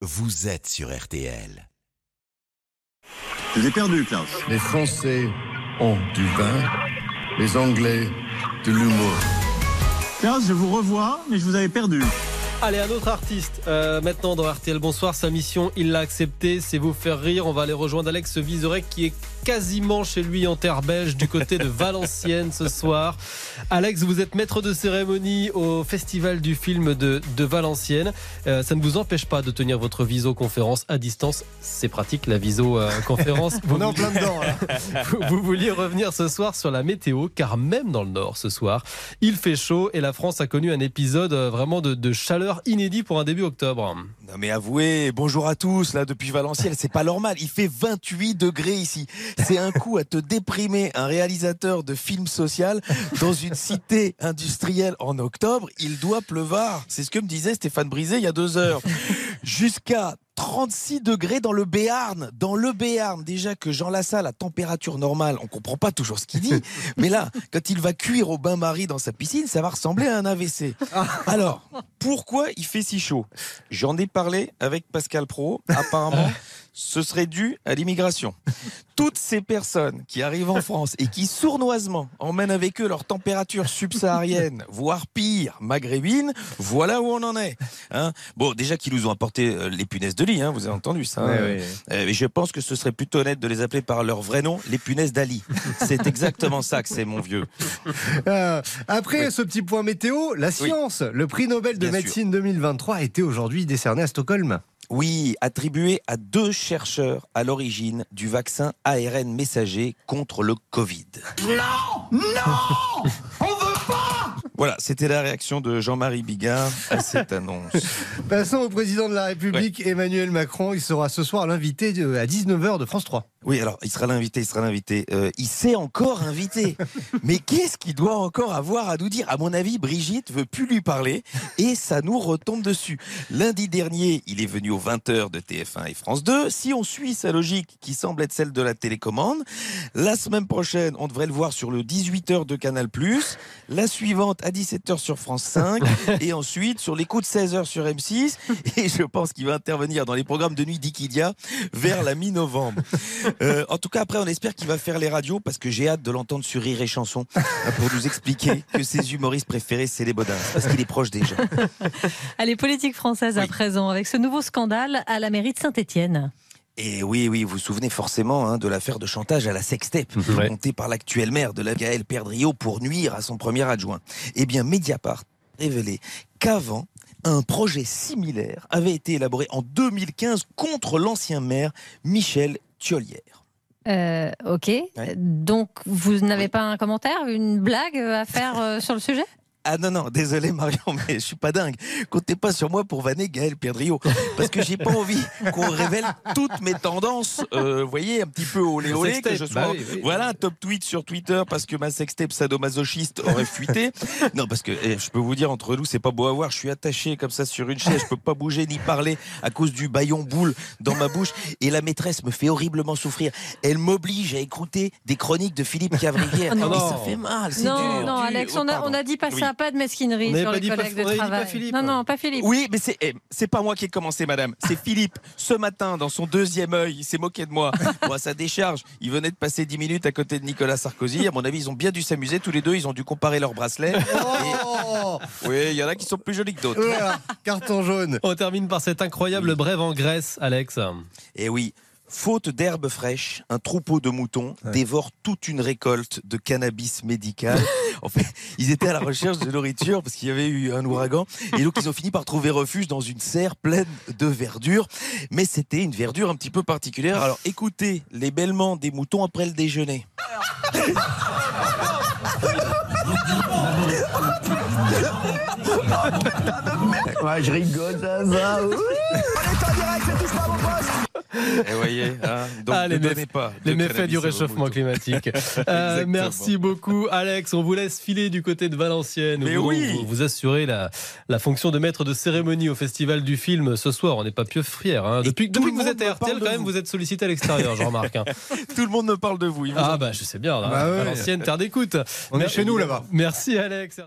vous êtes sur RTL. Je l'ai perdu, Klaus. Les Français ont du vin, les Anglais de l'humour. Klaus, je vous revois, mais je vous avais perdu. Allez, un autre artiste euh, maintenant dans RTL Bonsoir. Sa mission, il l'a accepté, c'est vous faire rire. On va aller rejoindre Alex Vizorek qui est quasiment chez lui en terre belge du côté de Valenciennes ce soir. Alex, vous êtes maître de cérémonie au Festival du film de, de Valenciennes. Euh, ça ne vous empêche pas de tenir votre visioconférence à distance. C'est pratique la visioconférence. On est en plein dedans. vous, vous vouliez revenir ce soir sur la météo car même dans le nord ce soir, il fait chaud et la France a connu un épisode euh, vraiment de, de chaleur inédit pour un début octobre. Non mais avouez, bonjour à tous, là depuis Valenciennes, c'est pas normal, il fait 28 degrés ici. C'est un coup à te déprimer un réalisateur de film social dans une cité industrielle en octobre, il doit pleuvoir. C'est ce que me disait Stéphane Brisé il y a deux heures. Jusqu'à 36 degrés dans le Béarn. Dans le Béarn, déjà que Jean Lassalle, à température normale, on comprend pas toujours ce qu'il dit. Mais là, quand il va cuire au bain-marie dans sa piscine, ça va ressembler à un AVC. Alors, pourquoi il fait si chaud? J'en ai parlé avec Pascal Pro. Apparemment, ce serait dû à l'immigration. Toutes ces personnes qui arrivent en France et qui sournoisement emmènent avec eux leur température subsaharienne, voire pire, maghrébine, voilà où on en est. Hein bon, déjà qu'ils nous ont apporté euh, les punaises de lit, hein, vous avez entendu ça. hein. Euh, mais je pense que ce serait plutôt honnête de les appeler par leur vrai nom, les punaises d'Ali. C'est exactement ça que c'est, mon vieux. Euh, après Oui. ce petit point météo, la science. Le prix Nobel de Bien sûr. médecine 2023 a été aujourd'hui décerné à Stockholm. Oui, attribué à deux chercheurs à l'origine du vaccin ARN messager contre le Covid. Non Non On veut pas Voilà, c'était la réaction de Jean-Marie Bigard à cette annonce. Passons au président de la République, Emmanuel Macron. Il sera ce soir l'invité à 19h de France 3. Oui, alors, il sera l'invité, il sera l'invité. Euh, il s'est encore invité. Mais qu'est-ce qu'il doit encore avoir à nous dire? À mon avis, Brigitte veut plus lui parler et ça nous retombe dessus. Lundi dernier, il est venu aux 20h de TF1 et France 2. Si on suit sa logique qui semble être celle de la télécommande, la semaine prochaine, on devrait le voir sur le 18h de Canal+, la suivante à 17h sur France 5 et ensuite sur les coups de 16h sur M6 et je pense qu'il va intervenir dans les programmes de nuit d'Ikidia vers la mi-novembre. Euh, en tout cas, après, on espère qu'il va faire les radios parce que j'ai hâte de l'entendre sur Rire et Chanson euh, pour nous expliquer que ses humoristes préférés, c'est les Bodins parce qu'il est proche des gens. Allez, politique française à Oui. présent, avec ce nouveau scandale à la mairie de Saint-Étienne. Et oui, oui, vous vous souvenez forcément hein, de l'affaire de chantage à la sextape, Ouais. montée par l'actuelle maire de la Gaël Perdriau pour nuire à son premier adjoint. Eh bien, Mediapart a révélé qu'avant, un projet similaire avait été élaboré en 2015 contre l'ancien maire Michel Thiolière. Euh, ok. Donc, vous n'avez pas un commentaire, une blague à faire euh, sur le sujet? Ah non, non, désolé Marion, mais je suis pas dingue. Comptez pas sur moi pour vanner Gaël Perdriau. Parce que j'ai pas envie qu'on révèle toutes mes tendances, euh, vous voyez, un petit peu olé olé, que je sois. Bah oui, oui. Voilà un top tweet sur Twitter parce que ma sextape sadomasochiste aurait fuité. Non, parce que eh, je peux vous dire, entre nous, c'est pas beau à voir. Je suis attaché comme ça sur une chaise, je peux pas bouger ni parler à cause du baillon boule dans ma bouche. Et la maîtresse me fait horriblement souffrir. Elle m'oblige à écouter des chroniques de Philippe Cavrivière. Oh non. Et ça fait mal, c'est Non, dur. non, dur. Alex, Oh, on a, pardon. on a dit pas Oui. ça, pas de mesquinerie sur pas les pas- collègues avait de pas travail. Philippe. Non, non, pas Philippe. Oui, mais c'est eh, c'est pas moi qui ai commencé, madame. C'est Philippe. Ce matin, dans son deuxième œil, il s'est moqué de moi. Bon, à sa décharge, il venait de passer 10 minutes à côté de Nicolas Sarkozy. À mon avis, ils ont bien dû s'amuser tous les deux. Ils ont dû comparer leurs bracelets. Oh Oui, il y en a qui sont plus jolis que d'autres. Voilà, Carton jaune. On termine par cette incroyable brève en Grèce, Alex. Et oui. Faute d'herbe fraîche, un troupeau de moutons dévore toute une récolte de cannabis médical. En fait, ils étaient à la recherche de nourriture parce qu'il y avait eu un ouragan. Et donc, ils ont fini par trouver refuge dans une serre pleine de verdure. Mais c'était une verdure un petit peu particulière. Alors, écoutez les bêlements des moutons après le déjeuner. Ouais, je rigole, ça va. Et voyez, hein, donc Ah, ne les, méf- pas les méfaits du réchauffement climatique. Euh, merci beaucoup, Alex. On vous laisse filer du côté de Valenciennes. Mais vous, oui. vous, vous assurez la, la fonction de maître de cérémonie au Festival du film ce soir. On n'est pas pieux frière. hein. Depuis, que vous êtes à RTL, quand même, vous. vous êtes sollicité à l'extérieur, je remarque. hein. Tout le monde me parle de vous. vous en Ah, bah, je sais bien. là. Bah ouais. Valenciennes, terre d'écoute. On est chez nous là-bas. Merci, Alex.